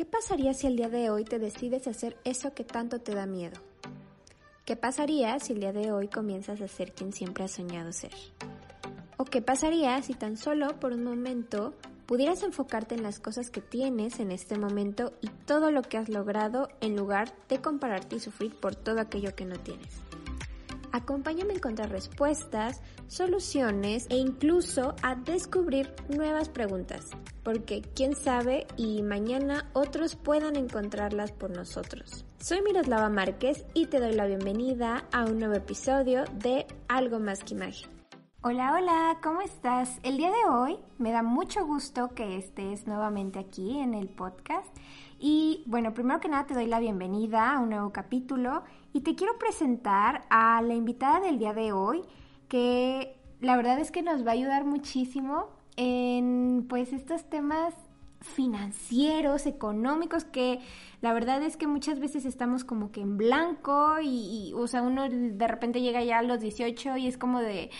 ¿Qué pasaría si el día de hoy te decides hacer eso que tanto te da miedo? ¿Qué pasaría si el día de hoy comienzas a ser quien siempre has soñado ser? ¿O qué pasaría si tan solo por un momento pudieras enfocarte en las cosas que tienes en este momento y todo lo que has logrado en lugar de compararte y sufrir por todo aquello que no tienes? Acompáñame a encontrar respuestas, soluciones e incluso a descubrir nuevas preguntas, porque quién sabe y mañana otros puedan encontrarlas por nosotros. Soy Miroslava Márquez y te doy la bienvenida a un nuevo episodio de Algo más que imagen. Hola, hola, ¿cómo estás? El día de hoy me da mucho gusto que estés nuevamente aquí en el podcast. Y bueno, primero que nada te doy la bienvenida a un nuevo capítulo y te quiero presentar a la invitada del día de hoy, que la verdad es que nos va a ayudar muchísimo en pues estos temas financieros, económicos, que la verdad es que muchas veces estamos como que en blanco y, y o sea, uno de repente llega ya a los 18 y es como de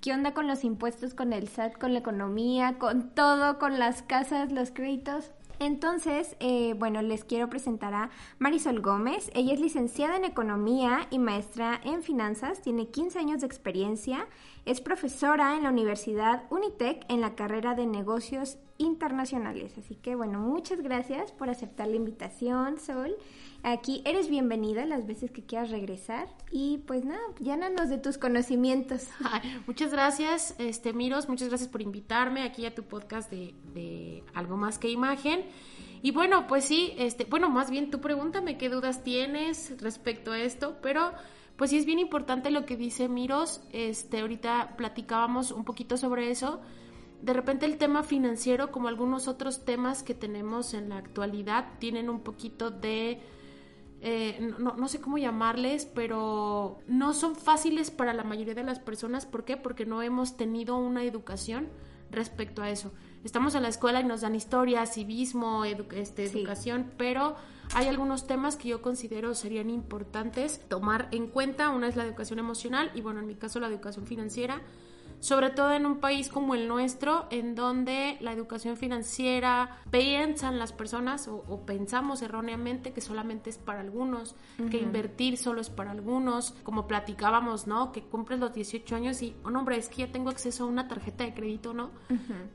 ¿Qué onda con los impuestos, con el SAT, con la economía, con todo, con las casas, los créditos? Entonces, eh, bueno, les quiero presentar a Marisol Gómez. Ella es licenciada en Economía y maestra en Finanzas, tiene 15 años de experiencia, es profesora en la Universidad Unitec en la carrera de Negocios Internacionales. Así que, bueno, muchas gracias por aceptar la invitación, Sol. Aquí eres bienvenida las veces que quieras regresar y pues nada, llánanos de tus conocimientos. muchas gracias, este Miros, muchas gracias por invitarme aquí a tu podcast de, de Algo más que imagen. Y bueno, pues sí, este, bueno, más bien tú pregúntame qué dudas tienes respecto a esto, pero pues sí es bien importante lo que dice Miros, este, ahorita platicábamos un poquito sobre eso. De repente el tema financiero, como algunos otros temas que tenemos en la actualidad, tienen un poquito de eh, no, no, sé cómo llamarles, pero no son fáciles para la mayoría de las personas. ¿Por qué? Porque no hemos tenido una educación respecto a eso. Estamos en la escuela y nos dan historia, civismo, este, educación, pero hay algunos temas que yo considero serían importantes tomar en cuenta. Una es la educación emocional y bueno, en mi caso la educación financiera sobre todo en un país como el nuestro, en donde la educación financiera piensan las personas o, pensamos erróneamente que solamente es para algunos, que invertir solo es para algunos, como platicábamos, ¿no? Que cumples los 18 años y, oh, no, hombre, es que ya tengo acceso a una tarjeta de crédito, ¿no?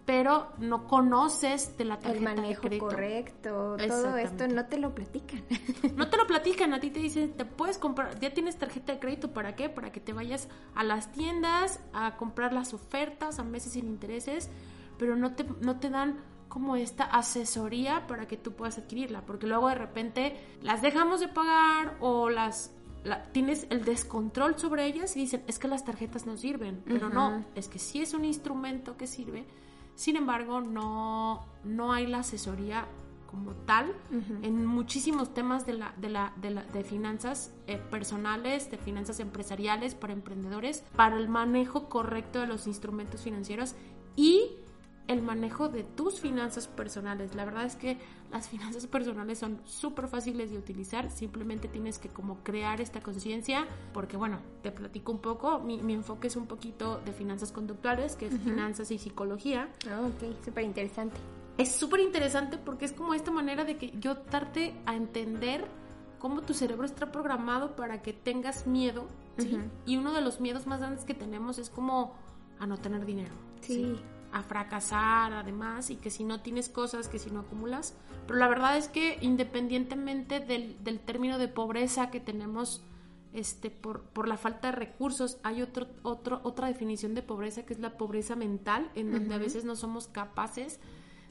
Pero no conoces de la tarjeta de crédito. correcto, todo esto no te lo platican. no te lo platican, a ti te dicen, te puedes comprar, ya tienes tarjeta de crédito, ¿para qué? Para que te vayas a las tiendas a comprar las ofertas a meses sin intereses, pero no te, no te dan como esta asesoría para que tú puedas adquirirla, porque luego de repente las dejamos de pagar o las tienes el descontrol sobre ellas y dicen, es que las tarjetas no sirven, pero no, es que sí es un instrumento que sirve, sin embargo no, no hay la asesoría como tal en muchísimos temas de, la, de, la, de, la, de finanzas eh, personales, de finanzas empresariales para emprendedores, para el manejo correcto de los instrumentos financieros y el manejo de tus finanzas personales. La verdad es que las finanzas personales son súper fáciles de utilizar, simplemente tienes que como crear esta conciencia, porque bueno, te platico un poco, mi, enfoque es un poquito de finanzas conductuales, que es finanzas y psicología. Ah, ok, súper interesante es súper interesante porque es como esta manera de que yo darte a entender cómo tu cerebro está programado para que tengas miedo, ¿sí? Y uno de los miedos más grandes que tenemos es como a no tener dinero, sí. A fracasar, además, y que si no tienes cosas, que si no acumulas. Pero la verdad es que independientemente del, del término de pobreza que tenemos este, por, por, la falta de recursos. Hay otro, otro, otra definición de pobreza que es la pobreza mental, en donde a veces no somos capaces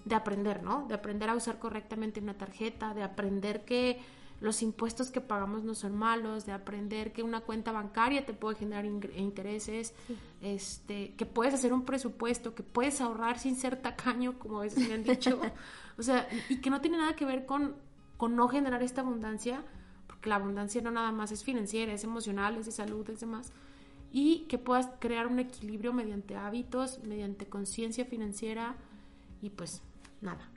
de aprender, ¿no? De aprender a usar correctamente una tarjeta, de aprender que los impuestos que pagamos no son malos, de aprender que una cuenta bancaria te puede generar intereses, este, que puedes hacer un presupuesto, que puedes ahorrar sin ser tacaño, como a veces me han dicho, o sea, y que no tiene nada que ver con, con no generar esta abundancia, porque la abundancia no nada más es financiera, es emocional, es de salud, es demás, y que puedas crear un equilibrio mediante hábitos, mediante conciencia financiera, y pues nada.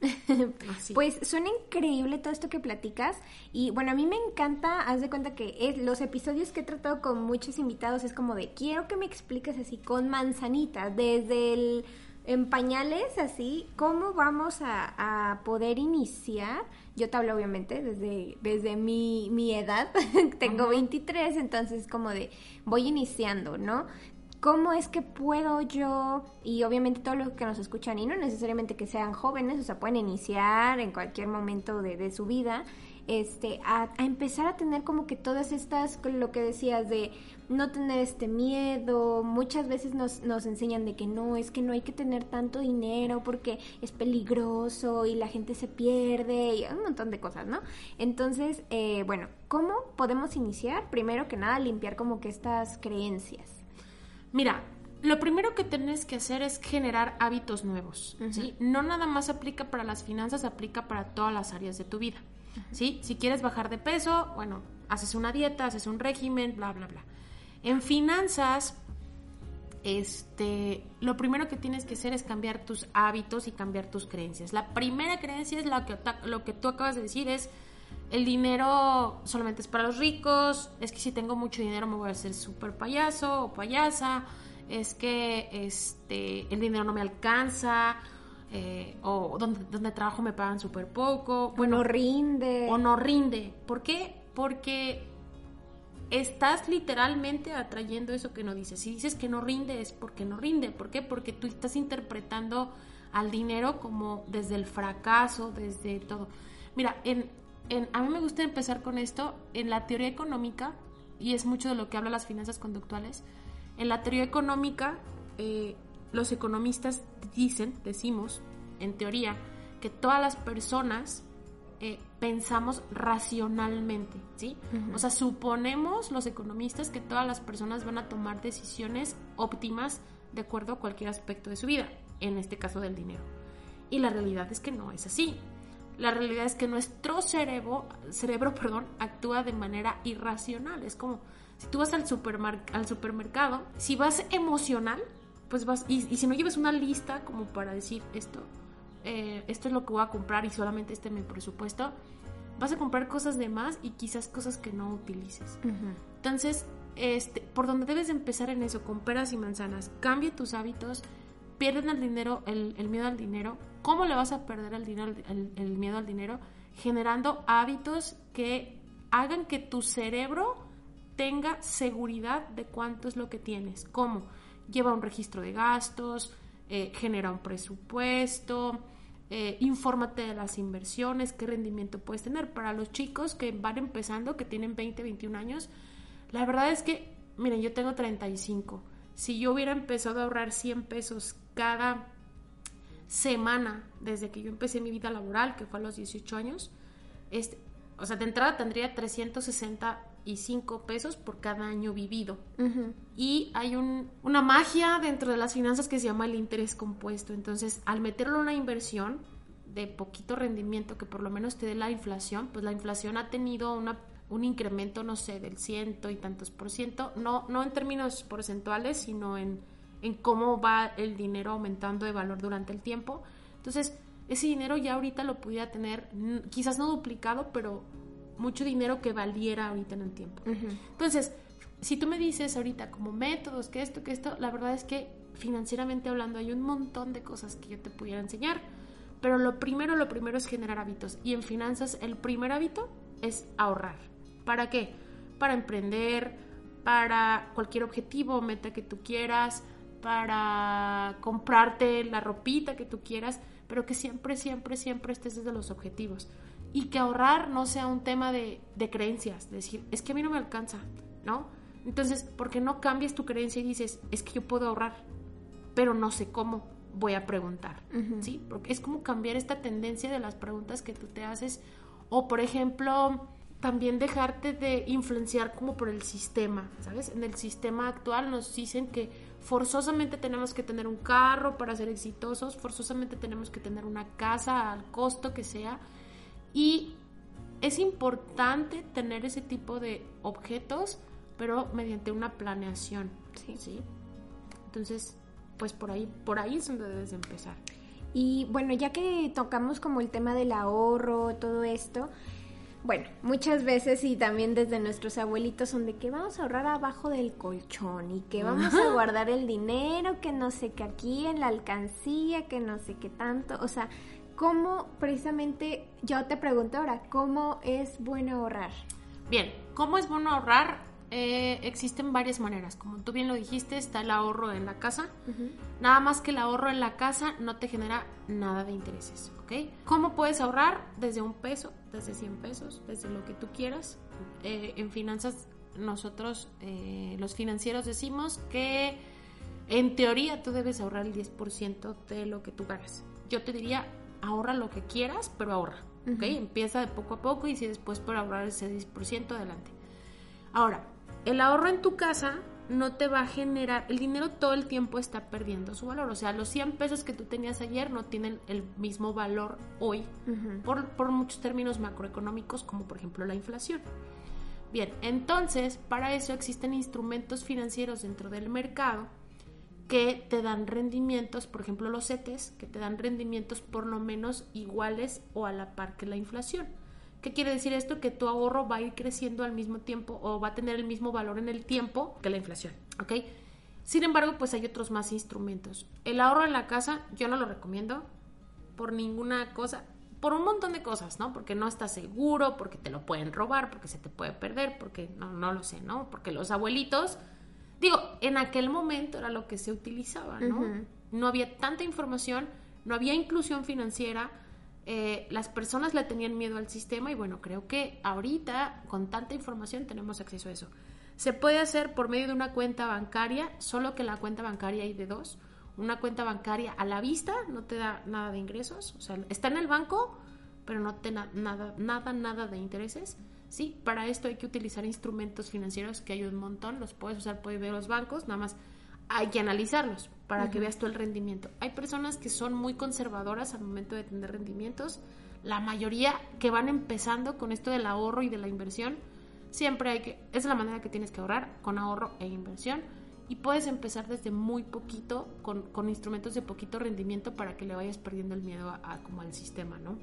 Pues suena increíble todo esto que platicas y bueno, a mí me encanta, haz de cuenta que es, los episodios que he tratado con muchos invitados es como de quiero que me expliques así con manzanitas, desde el en pañales así, ¿cómo vamos a, poder iniciar? Yo te hablo obviamente desde, desde mi, mi edad, tengo 23, entonces como de voy iniciando, ¿no? ¿Cómo es que puedo yo, y obviamente todos los que nos escuchan, y no necesariamente que sean jóvenes, o sea, pueden iniciar en cualquier momento de, su vida, este, a, empezar a tener como que todas estas, lo que decías de no tener este miedo, muchas veces nos, nos enseñan de que no, es que no hay que tener tanto dinero porque es peligroso y la gente se pierde y un montón de cosas, ¿no? Entonces, eh, bueno, ¿cómo podemos iniciar? Primero que nada, limpiar como que estas creencias. Mira, lo primero que tienes que hacer es generar hábitos nuevos, ¿sí? No nada más aplica para las finanzas, aplica para todas las áreas de tu vida. ¿sí? Si quieres bajar de peso, bueno, haces una dieta, haces un régimen, bla, bla, bla. En finanzas, este, lo primero que tienes que hacer es cambiar tus hábitos y cambiar tus creencias. La primera creencia es lo que, lo que tú acabas de decir, es el dinero solamente es para los ricos, es que si tengo mucho dinero me voy a hacer súper payaso o payasa, es que este, el dinero no me alcanza, eh, o donde, donde, trabajo me pagan súper poco. Bueno, no rinde. O no rinde. ¿Por qué? Porque estás literalmente atrayendo eso que no dices. Si dices que no rinde es porque no rinde. ¿Por qué? Porque tú estás interpretando al dinero como desde el fracaso, desde todo. Mira, en, en, a mí me gusta empezar con esto. En la teoría económica, y es mucho de lo que habla las finanzas conductuales, en la teoría económica eh, los economistas dicen, decimos, en teoría, que todas las personas eh, pensamos racionalmente, ¿sí? O sea, suponemos los economistas que todas las personas van a tomar decisiones óptimas de acuerdo a cualquier aspecto de su vida, en este caso del dinero. Y la realidad es que no es así. La realidad es que nuestro cerebro, cerebro perdón, actúa de manera irracional. Es como si tú vas al, al supermercado, si vas emocional, pues vas, y, si no lleves una lista como para decir esto, eh, esto es lo que voy a comprar y solamente este es mi presupuesto, vas a comprar cosas de más y quizás cosas que no utilices. Entonces, este, por donde debes empezar en eso, con peras y manzanas, cambia tus hábitos, pierden el dinero, el, miedo al dinero. ¿Cómo le vas a perder el, miedo al dinero? Generando hábitos que hagan que tu cerebro tenga seguridad de cuánto es lo que tienes. ¿Cómo? lleva un registro de gastos, eh, genera un presupuesto, eh, infórmate de las inversiones, qué rendimiento puedes tener. Para los chicos que van empezando, que tienen 20, 21 años, la verdad es que, miren, yo tengo 35. Si yo hubiera empezado a ahorrar 100 pesos cada semana desde que yo empecé mi vida laboral, que fue a los 18 años, este, o sea, de entrada tendría 360 y cinco pesos por cada año vivido. Y hay un, una magia dentro de las finanzas que se llama el interés compuesto. Entonces, al meterlo en una inversión de poquito rendimiento que por lo menos te dé la inflación, pues la inflación ha tenido una, un incremento, no sé, del ciento y tantos por ciento, no, no en términos porcentuales, sino en, en cómo va el dinero aumentando de valor durante el tiempo. Entonces, ese dinero ya ahorita lo pudiera tener, quizás no duplicado, pero mucho dinero que valiera ahorita en el tiempo. Entonces, si tú me dices ahorita como métodos, que esto, que esto, la verdad es que financieramente hablando hay un montón de cosas que yo te pudiera enseñar, pero lo primero, lo primero es generar hábitos. Y en finanzas el primer hábito es ahorrar. ¿Para qué? Para emprender, para cualquier objetivo o meta que tú quieras, para comprarte la ropita que tú quieras, pero que siempre, siempre, siempre estés desde los objetivos y que ahorrar no sea un tema de, de creencias, decir, es que a mí no me alcanza, ¿no? Entonces, ¿por qué no cambias tu creencia y dices, es que yo puedo ahorrar, pero no sé cómo, voy a preguntar, ¿sí? Porque es como cambiar esta tendencia de las preguntas que tú te haces, o por ejemplo, también dejarte de influenciar como por el sistema, ¿sabes? En el sistema actual nos dicen que forzosamente tenemos que tener un carro para ser exitosos, forzosamente tenemos que tener una casa al costo que sea, y es importante tener ese tipo de objetos, pero mediante una planeación. Sí. Entonces, pues por ahí, por ahí es donde debes empezar. Y bueno, ya que tocamos como el tema del ahorro, todo esto, bueno, muchas veces y también desde nuestros abuelitos son de que vamos a ahorrar abajo del colchón y que vamos a guardar el dinero, que no sé qué aquí en la alcancía, que no sé qué tanto, o sea, ¿cómo precisamente, yo te pregunto ahora, ¿cómo es bueno ahorrar? Bien, ¿cómo es bueno ahorrar? Eh, existen varias maneras. Como tú bien lo dijiste, está el ahorro en la casa. Nada más que el ahorro en la casa no te genera nada de intereses, ¿ok? ¿Cómo puedes ahorrar? Desde un peso, desde 100 pesos, desde lo que tú quieras. Eh, en finanzas, nosotros, eh, los financieros, decimos que en teoría tú debes ahorrar el 10% de lo que tú ganas. Yo te diría, ahorra lo que quieras, pero ahorra, ¿ok? Empieza de poco a poco y si después por ahorrar ese 10%, adelante. Ahora, el ahorro en tu casa no te va a generar, el dinero todo el tiempo está perdiendo su valor, o sea, los 100 pesos que tú tenías ayer no tienen el mismo valor hoy por, por muchos términos macroeconómicos como por ejemplo la inflación. Bien, entonces para eso existen instrumentos financieros dentro del mercado que te dan rendimientos, por ejemplo los CETES, que te dan rendimientos por lo menos iguales o a la par que la inflación. ¿Qué quiere decir esto? Que tu ahorro va a ir creciendo al mismo tiempo o va a tener el mismo valor en el tiempo que la inflación, ¿ok? Sin embargo, pues hay otros más instrumentos. El ahorro en la casa yo no lo recomiendo por ninguna cosa, por un montón de cosas, ¿no? Porque no está seguro, porque te lo pueden robar, porque se te puede perder, porque no, no lo sé, ¿no? Porque los abuelitos, digo, en aquel momento era lo que se utilizaba, ¿no? No había tanta información, no había inclusión financiera, eh, las personas le tenían miedo al sistema y bueno, creo que ahorita con tanta información tenemos acceso a eso. Se puede hacer por medio de una cuenta bancaria, solo que la cuenta bancaria hay de dos. Una cuenta bancaria a la vista no te da nada de ingresos, o sea, está en el banco, pero no te da nada, nada, nada de intereses. Sí, para esto hay que utilizar instrumentos financieros que ayudan un montón, los puedes usar, puedes ver los bancos, nada más hay que analizarlos para que veas tú el rendimiento. Hay personas que son muy conservadoras al momento de tener rendimientos. La mayoría que van empezando con esto del ahorro y de la inversión, siempre hay que, es la manera que tienes que ahorrar, con ahorro e inversión. Y puedes empezar desde muy poquito, con, con instrumentos de poquito rendimiento para que le vayas perdiendo el miedo a, como al sistema, ¿no?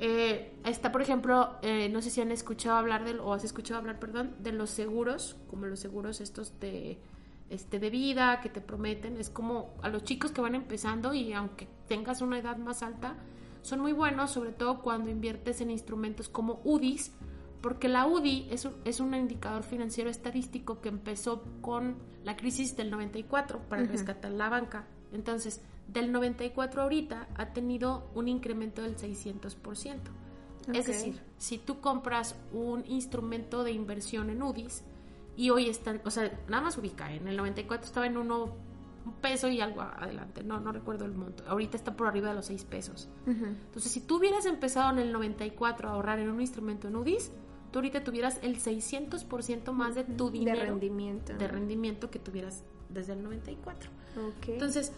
Eh, está, por ejemplo, eh, no sé si han escuchado hablar del, o has escuchado hablar, perdón, de los seguros, como los seguros estos de este, de vida que te prometen. Es como a los chicos que van empezando y aunque tengas una edad más alta, son muy buenos, sobre todo cuando inviertes en instrumentos como UDIs, porque la UDI es un, es un indicador financiero estadístico que empezó con la crisis del 94 para rescatar la banca. Entonces, del 94 ahorita ha tenido un incremento del 600%. Es decir, si tú compras un instrumento de inversión en UDIs, y hoy están, o sea, nada más ubica, en el 94 estaba en uno un peso y algo adelante, no, no recuerdo el monto, ahorita está por arriba de los 6 pesos. Entonces, si tú hubieras empezado en el 94 a ahorrar en un instrumento en UDIs, tú ahorita tuvieras el 600% más de tu dinero de rendimiento, de rendimiento que tuvieras desde el 94. Okay. Entonces,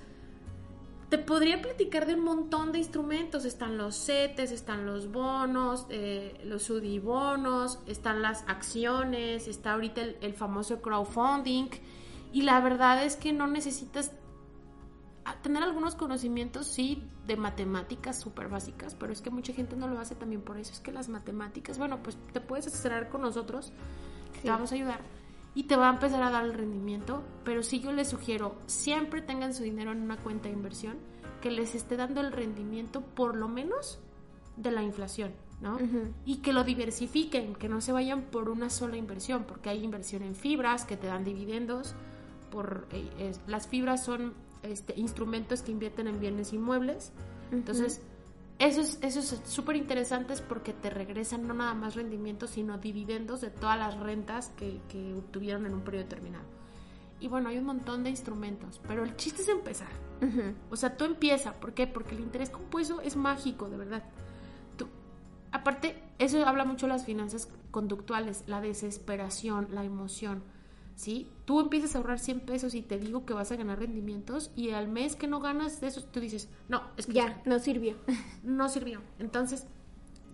te podría platicar de un montón de instrumentos. Están los CETES, están los bonos, eh, los UDI bonos, están las acciones, está ahorita el, famoso crowdfunding. Y la verdad es que no necesitas tener algunos conocimientos, sí, de matemáticas súper básicas, pero es que mucha gente no lo hace también por eso. Es que las matemáticas, bueno, pues te puedes asesorar con nosotros, te vamos a ayudar y te va a empezar a dar el rendimiento, pero sí yo les sugiero, siempre tengan su dinero en una cuenta de inversión que les esté dando el rendimiento por lo menos de la inflación, ¿no? Y que lo diversifiquen, que no se vayan por una sola inversión, porque hay inversión en fibras que te dan dividendos, por eh, las fibras son este, instrumentos que invierten en bienes inmuebles, entonces eso es súper interesante porque te regresan no nada más rendimientos, sino dividendos de todas las rentas que, obtuvieron en un periodo determinado. Y bueno, hay un montón de instrumentos, pero el chiste es empezar. O sea, tú empieza. ¿Por qué? Porque el interés compuesto es mágico, de verdad. Tú, aparte, eso habla mucho de las finanzas conductuales, la desesperación, la emoción. ¿Sí? Tú empiezas a ahorrar 100 pesos y te digo que vas a ganar rendimientos y al mes que no ganas de eso, tú dices, no, es que ya, no sirvió. no sirvió. Entonces,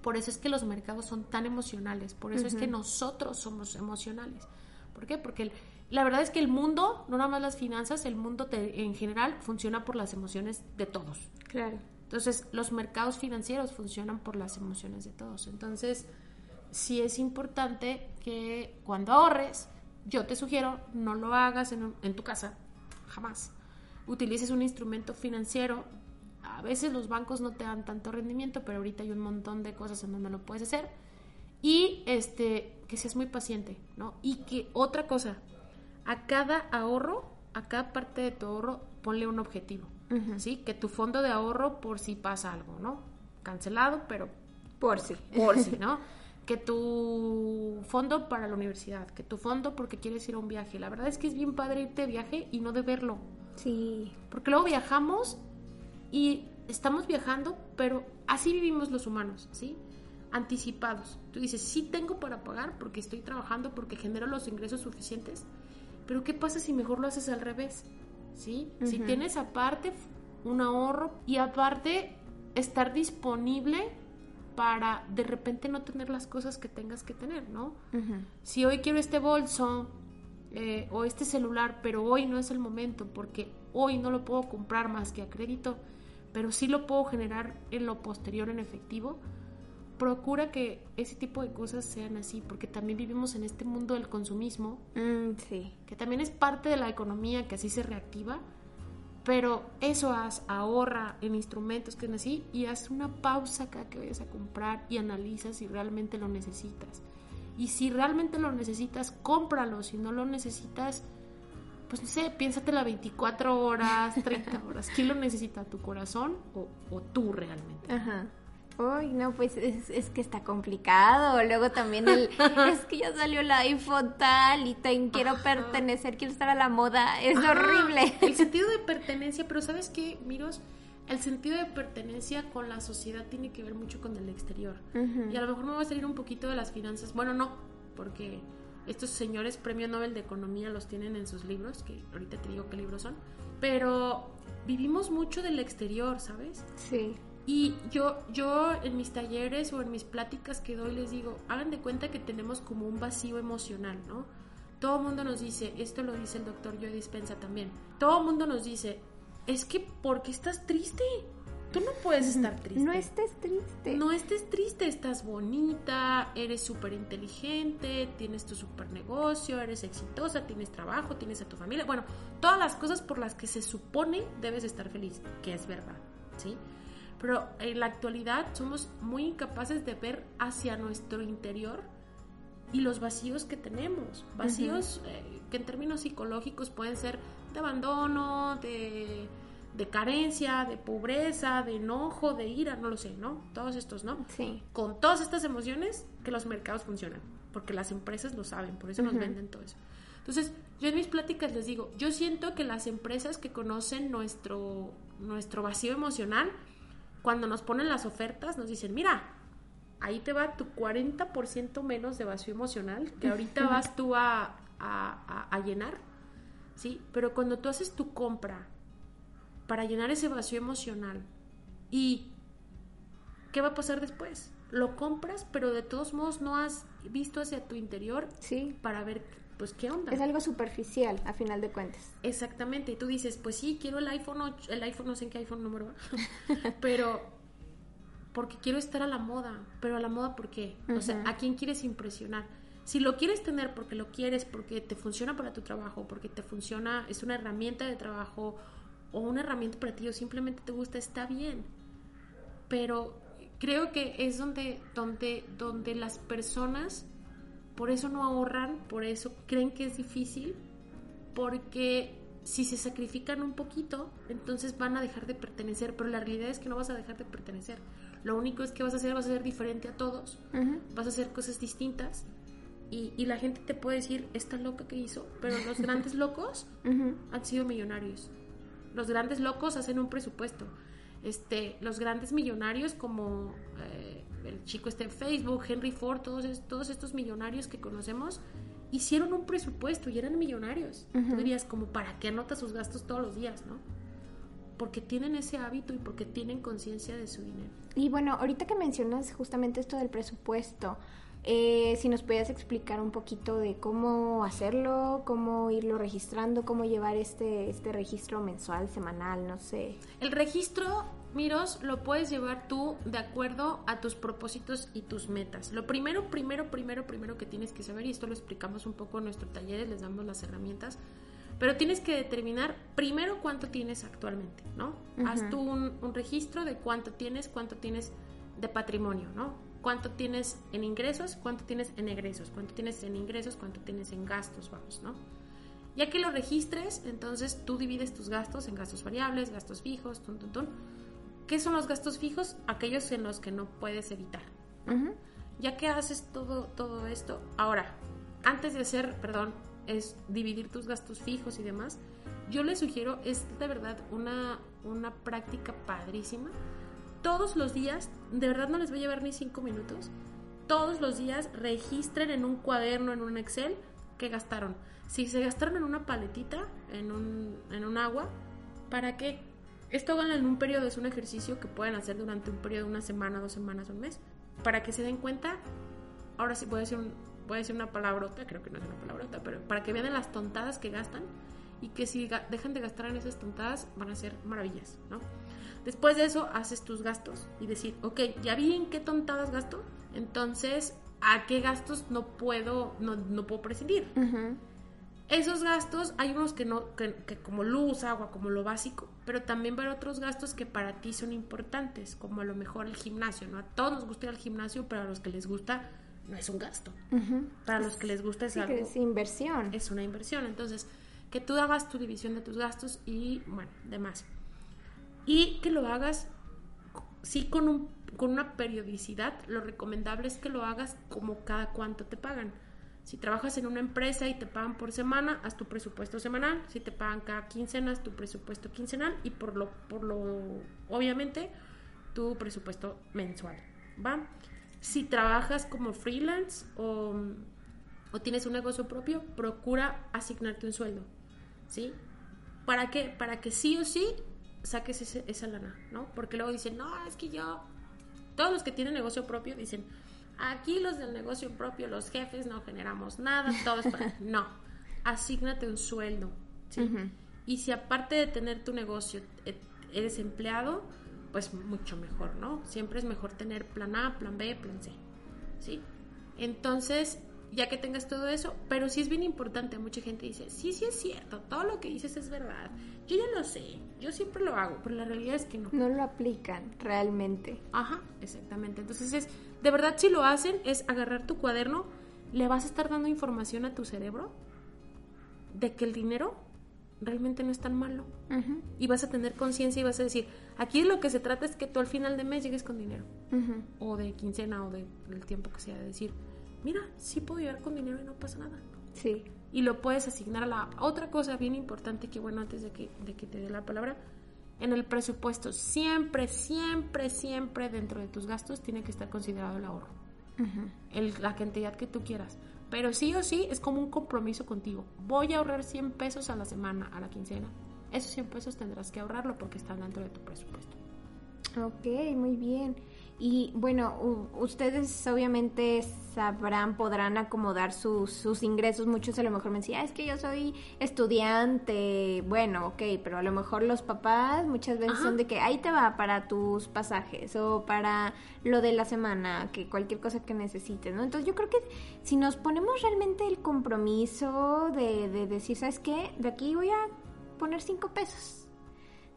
por eso es que los mercados son tan emocionales, por eso es que nosotros somos emocionales. ¿Por qué? Porque la verdad es que el mundo, no nada más las finanzas, el mundo en general funciona por las emociones de todos. Claro. Entonces, los mercados financieros funcionan por las emociones de todos. Entonces, sí es importante que cuando ahorres, yo te sugiero, no lo hagas en, en tu casa, jamás. Utilices un instrumento financiero. A veces los bancos no te dan tanto rendimiento, pero ahorita hay un montón de cosas en donde lo puedes hacer. Y este, que seas muy paciente, ¿no? Y que otra cosa, a cada ahorro, a cada parte de tu ahorro, ponle un objetivo, ¿sí? Que tu fondo de ahorro por si pasa algo, ¿no? Cancelado, pero por si. Por si, ¿no? Que tu fondo para la universidad, que tu fondo porque quieres ir a un viaje. La verdad es que es bien padre irte de viaje y no de verlo. Sí. Porque luego viajamos y estamos viajando, pero así vivimos los humanos, ¿sí? Anticipados. Tú dices, sí tengo para pagar porque estoy trabajando, porque genero los ingresos suficientes, pero ¿qué pasa si mejor lo haces al revés? ¿Sí? Si tienes aparte un ahorro y aparte estar disponible para de repente no tener las cosas que tengas que tener, ¿no? Si hoy quiero este bolso eh, o este celular, pero hoy no es el momento porque hoy no lo puedo comprar más que a crédito, pero sí lo puedo generar en lo posterior en efectivo, procura que ese tipo de cosas sean así, porque también vivimos en este mundo del consumismo, mm, sí. que también es parte de la economía que así se reactiva pero eso haz, ahorra en instrumentos que así y haz una pausa cada que vayas a comprar y analiza si realmente lo necesitas. Y si realmente lo necesitas, cómpralo. Si no lo necesitas, pues no sé, piénsatela 24 horas, 30 horas. ¿Quién lo necesita? ¿Tu corazón o, o tú realmente? Ajá. Uy, no, pues es, que está complicado. Luego también el, es que ya salió el iPhone tal y te, quiero pertenecer, quiero estar a la moda. Es horrible. El sentido de pertenencia, pero ¿sabes qué, Miros? El sentido de pertenencia con la sociedad tiene que ver mucho con el exterior. Y a lo mejor me voy a salir un poquito de las finanzas. Bueno, no, porque estos señores premio Nobel de Economía los tienen en sus libros, que ahorita te digo qué libros son. Pero vivimos mucho del exterior, ¿sabes? Sí. Y yo, yo en mis talleres o en mis pláticas que doy les digo, hagan de cuenta que tenemos como un vacío emocional, ¿no? Todo el mundo nos dice, esto lo dice el doctor Joe Dispensa también, todo el mundo nos dice, es que ¿por qué estás triste? Tú no puedes estar triste. No estés triste. No estés triste, estás bonita, eres súper inteligente, tienes tu super negocio, eres exitosa, tienes trabajo, tienes a tu familia. Bueno, todas las cosas por las que se supone debes estar feliz, que es verdad, ¿sí? Pero en la actualidad somos muy incapaces de ver hacia nuestro interior y los vacíos que tenemos. Vacíos eh, que en términos psicológicos pueden ser de abandono, de, de, carencia, de pobreza, de enojo, de ira, no lo sé, ¿no? Todos estos, ¿no? Sí. Con todas estas emociones que los mercados funcionan, porque las empresas lo saben, por eso nos venden todo eso. Entonces, yo en mis pláticas les digo, yo siento que las empresas que conocen nuestro, nuestro vacío emocional, cuando nos ponen las ofertas, nos dicen, mira, ahí te va tu 40% menos de vacío emocional, que ahorita vas tú a, llenar, ¿sí? Pero cuando tú haces tu compra para llenar ese vacío emocional y ¿qué va a pasar después? Lo compras, pero de todos modos no has visto hacia tu interior sí. para ver pues qué onda. Es algo superficial, a final de cuentas. Exactamente, y tú dices, pues sí, quiero el iPhone 8, el iPhone no sé en qué iPhone número pero porque quiero estar a la moda, pero a la moda ¿por qué? O sea, ¿a quién quieres impresionar? Si lo quieres tener porque lo quieres, porque te funciona para tu trabajo, porque te funciona, es una herramienta de trabajo o una herramienta para ti o simplemente te gusta, está bien. Pero creo que es donde, donde, donde las personas por eso no ahorran, por eso creen que es difícil, porque si se sacrifican un poquito, entonces van a dejar de pertenecer, pero la realidad es que no vas a dejar de pertenecer. Lo único es que vas a hacer, vas a ser diferente a todos, vas a hacer cosas distintas y, y, la gente te puede decir, esta loca que hizo, pero los grandes locos han sido millonarios. Los grandes locos hacen un presupuesto. Este, los grandes millonarios como eh, el chico este en Facebook, Henry Ford, todos, todos estos millonarios que conocemos, hicieron un presupuesto y eran millonarios. Tú dirías, como para qué anota sus gastos todos los días, ¿no? Porque tienen ese hábito y porque tienen conciencia de su dinero. Y bueno, ahorita que mencionas justamente esto del presupuesto, eh, si nos puedes explicar un poquito de cómo hacerlo, cómo irlo registrando, cómo llevar este, este registro mensual, semanal, no sé. El registro Miros, lo puedes llevar tú de acuerdo a tus propósitos y tus metas. Lo primero, primero, primero, primero que tienes que saber, y esto lo explicamos un poco en nuestros talleres, les damos las herramientas, pero tienes que determinar primero cuánto tienes actualmente, ¿no? Haz tú un, un, registro de cuánto tienes, cuánto tienes de patrimonio, ¿no? Cuánto tienes en ingresos, cuánto tienes en egresos, cuánto tienes en ingresos, cuánto tienes en gastos, vamos, ¿no? Ya que lo registres, entonces tú divides tus gastos en gastos variables, gastos fijos, tun, tun, tun. ¿Qué son los gastos fijos? Aquellos en los que no puedes evitar. Ya que haces todo, todo esto, ahora, antes de hacer, perdón, es dividir tus gastos fijos y demás, yo les sugiero, es de verdad una, una práctica padrísima. Todos los días, de verdad no les va a llevar ni cinco minutos, todos los días registren en un cuaderno, en un Excel, qué gastaron. Si se gastaron en una paletita, en un, en un agua, ¿para qué? Esto háganlo en un periodo, es un ejercicio que pueden hacer durante un periodo de una semana, dos semanas, un mes, para que se den cuenta. Ahora sí puede ser, un, puede ser una palabrota, creo que no es una palabrota, pero para que vean las tontadas que gastan y que si dejan de gastar en esas tontadas van a ser maravillas, ¿no? Después de eso haces tus gastos y decir, ok, ya vi en qué tontadas gasto, entonces a qué gastos no puedo, no, no puedo prescindir. Esos gastos, hay unos que no, que, como luz, agua, como lo básico, pero también va a haber otros gastos que para ti son importantes, como a lo mejor el gimnasio, ¿no? A todos nos gusta ir al gimnasio, pero a los que les gusta no es un gasto. Para los que les gusta es algo. Es inversión. Es una inversión. Entonces, que tú hagas tu división de tus gastos y, bueno, demás. Y que lo hagas, sí, con, un, con una periodicidad. Lo recomendable es que lo hagas como cada cuánto te pagan. Si trabajas en una empresa y te pagan por semana, haz tu presupuesto semanal. Si te pagan cada quincena, haz tu presupuesto quincenal y por lo, por lo, obviamente, tu presupuesto mensual. ¿Va? Si trabajas como freelance o, o tienes un negocio propio, procura asignarte un sueldo. ¿Sí? ¿Para qué? Para que sí o sí saques esa lana, ¿no? Porque luego dicen, no, es que yo. Todos los que tienen negocio propio dicen, Aquí los del negocio propio, los jefes, no generamos nada, todo es para... No, asígnate un sueldo, ¿sí? Y si aparte de tener tu negocio eh, eres empleado, pues mucho mejor, ¿no? Siempre es mejor tener plan A, plan B, plan C, ¿sí? Entonces, ya que tengas todo eso, pero sí es bien importante, mucha gente dice, sí, sí es cierto, todo lo que dices es verdad, yo ya lo sé, yo siempre lo hago, pero la realidad es que no. No lo aplican realmente. Ajá, exactamente. Entonces es, de verdad si lo hacen, es agarrar tu cuaderno, le vas a estar dando información a tu cerebro de que el dinero realmente no es tan malo. Y vas a tener conciencia y vas a decir, aquí lo que se trata es que tú al final de mes llegues con dinero. O de quincena o del tiempo que sea, de decir, mira, sí puedo llegar con dinero y no pasa nada. Sí. Y lo puedes asignar a la otra cosa bien importante que, bueno, antes de que, de que te dé la palabra, en el presupuesto, siempre, siempre, siempre dentro de tus gastos tiene que estar considerado el ahorro. el, la cantidad que tú quieras. Pero sí o sí es como un compromiso contigo. Voy a ahorrar 100 pesos a la semana, a la quincena. Esos 100 pesos tendrás que ahorrarlo porque están dentro de tu presupuesto. Ok, muy bien. Y bueno, ustedes obviamente sabrán, podrán acomodar sus, sus ingresos. Muchos a lo mejor me decían, ah, es que yo soy estudiante. Bueno, ok, pero a lo mejor los papás muchas veces son de que ahí te va para tus pasajes o para lo de la semana, que cualquier cosa que necesites, ¿no? Entonces yo creo que si nos ponemos realmente el compromiso de, de decir, ¿sabes qué? De aquí voy a poner cinco pesos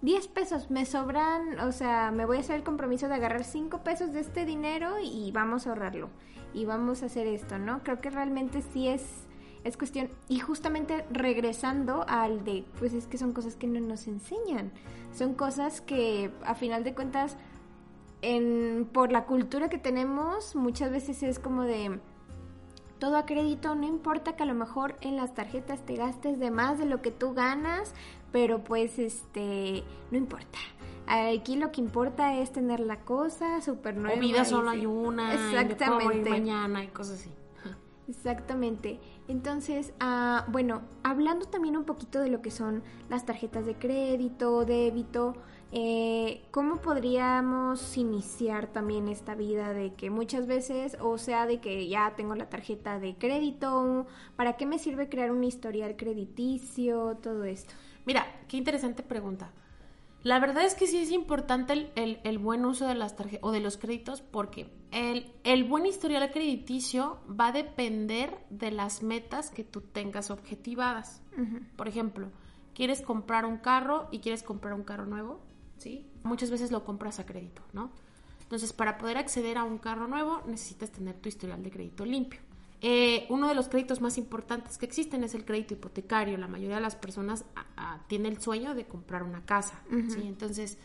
10 pesos, me sobran, o sea, me voy a hacer el compromiso de agarrar 5 pesos de este dinero y vamos a ahorrarlo. Y vamos a hacer esto, ¿no? Creo que realmente sí es, es cuestión. Y justamente regresando al de, pues es que son cosas que no nos enseñan. Son cosas que a final de cuentas, en, por la cultura que tenemos, muchas veces es como de todo a crédito, no importa que a lo mejor en las tarjetas te gastes de más de lo que tú ganas, pero pues este, no importa. Aquí lo que importa es tener la cosa súper nueva. O vida solo hay una. Exactamente. Y mañana y cosas así. Exactamente. Entonces, ah, bueno, hablando también un poquito de lo que son las tarjetas de crédito, débito, eh, ¿cómo podríamos iniciar también esta vida de que muchas veces, o sea, de que ya tengo la tarjeta de crédito, ¿para qué me sirve crear un historial crediticio, todo esto? Mira, qué interesante pregunta. La verdad es que sí es importante el, buen uso de las tarjetas o de los créditos porque el, el, buen historial crediticio va a depender de las metas que tú tengas objetivadas. Por ejemplo, quieres comprar un carro y quieres comprar un carro nuevo, ¿sí? Muchas veces lo compras a crédito, ¿no? Entonces, para poder acceder a un carro nuevo necesitas tener tu historial de crédito limpio. Eh, uno de los créditos más importantes que existen es el crédito hipotecario. La mayoría de las personas tiene el sueño de comprar una casa. ¿sí? Entonces,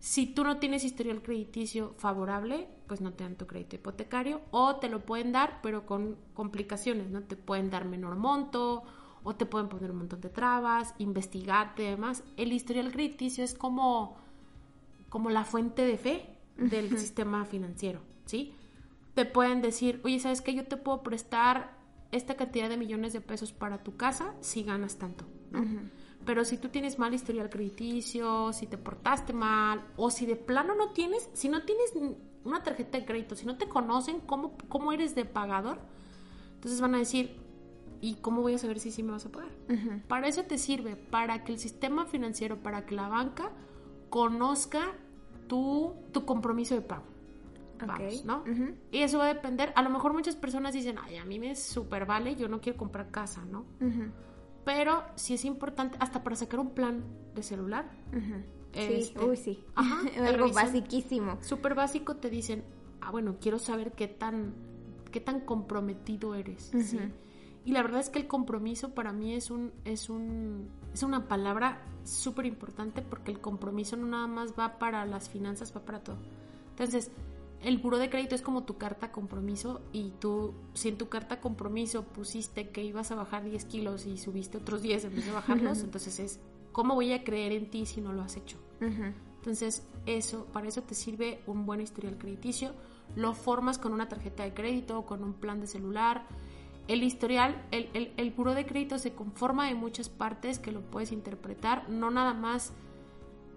si tú no tienes historial crediticio favorable, pues no te dan tu crédito hipotecario o te lo pueden dar, pero con complicaciones, ¿no? Te pueden dar menor monto o te pueden poner un montón de trabas, investigarte y demás. El historial crediticio es como, como la fuente de fe del sistema financiero, ¿sí? Te pueden decir, oye, ¿sabes qué? Yo te puedo prestar esta cantidad de millones de pesos para tu casa si ganas tanto, Pero si tú tienes mal historial crediticio, si te portaste mal, o si de plano no tienes, si no tienes una tarjeta de crédito, si no te conocen cómo, cómo eres de pagador, entonces van a decir, ¿y cómo voy a saber si sí me vas a pagar? Para eso te sirve, para que el sistema financiero, para que la banca conozca tu, tu compromiso de pago. ¿No? Y eso va a depender, a lo mejor muchas personas dicen, ay, a mí me súper vale, yo no quiero comprar casa, ¿no? Pero sí es importante, hasta para sacar un plan de celular. sí, este, uy, sí. Algo basiquísimo. Súper básico te dicen, ah, bueno, quiero saber qué tan, qué tan comprometido eres, Y la verdad es que el compromiso para mí es un, es un, es una palabra súper importante porque el compromiso no nada más va para las finanzas, va para todo. Entonces, el buro de crédito es como tu carta compromiso y tú, si en tu carta compromiso pusiste que ibas a bajar 10 kilos y subiste otros 10 en vez de bajarlos, entonces es, ¿cómo voy a creer en ti si no lo has hecho? Entonces, eso, para eso te sirve un buen historial crediticio. Lo formas con una tarjeta de crédito o con un plan de celular. El historial, el, el, el buro de crédito se conforma de muchas partes que lo puedes interpretar, no nada más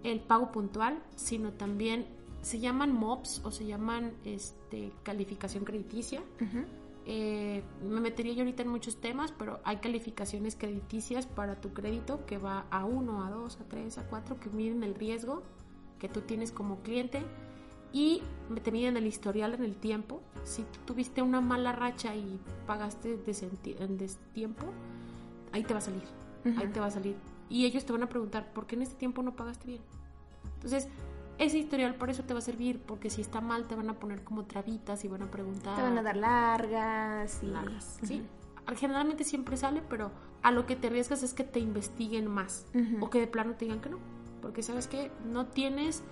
el pago puntual, sino también se llaman MOPS o se llaman este, calificación crediticia. Eh, me metería yo ahorita en muchos temas, pero hay calificaciones crediticias para tu crédito que va a 1, a 2, a 3, a 4, que miden el riesgo que tú tienes como cliente y te miden el historial en el tiempo. Si tú tuviste una mala racha y pagaste en destiempo, ahí te va a salir. Ahí te va a salir. Y ellos te van a preguntar, ¿por qué en este tiempo no pagaste bien? Entonces, ese historial por eso te va a servir, porque si está mal te van a poner como trabitas y van a preguntar. Te van a dar largas y... Largas, sí. Generalmente siempre sale, pero a lo que te arriesgas es que te investiguen más o que de plano te digan que no. Porque sabes que no tienes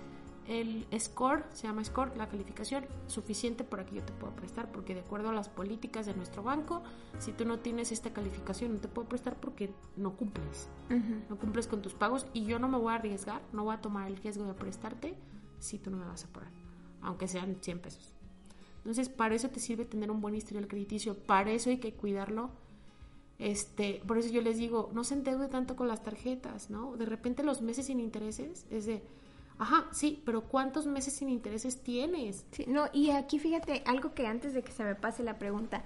el score, se llama score, la calificación suficiente para que yo te pueda prestar, porque de acuerdo a las políticas de nuestro banco, si tú no tienes esta calificación, no te puedo prestar porque no cumples, no cumples con tus pagos y yo no me voy a arriesgar, no voy a tomar el riesgo de prestarte si tú no me vas a pagar, aunque sean 100 pesos. Entonces, para eso te sirve tener un buen historial crediticio, para eso hay que cuidarlo. Este, por eso yo les digo, no se endeude tanto con las tarjetas, ¿no? De repente los meses sin intereses es de Ajá, sí, pero ¿cuántos meses sin intereses tienes? Sí, no, y aquí fíjate, algo que antes de que se me pase la pregunta,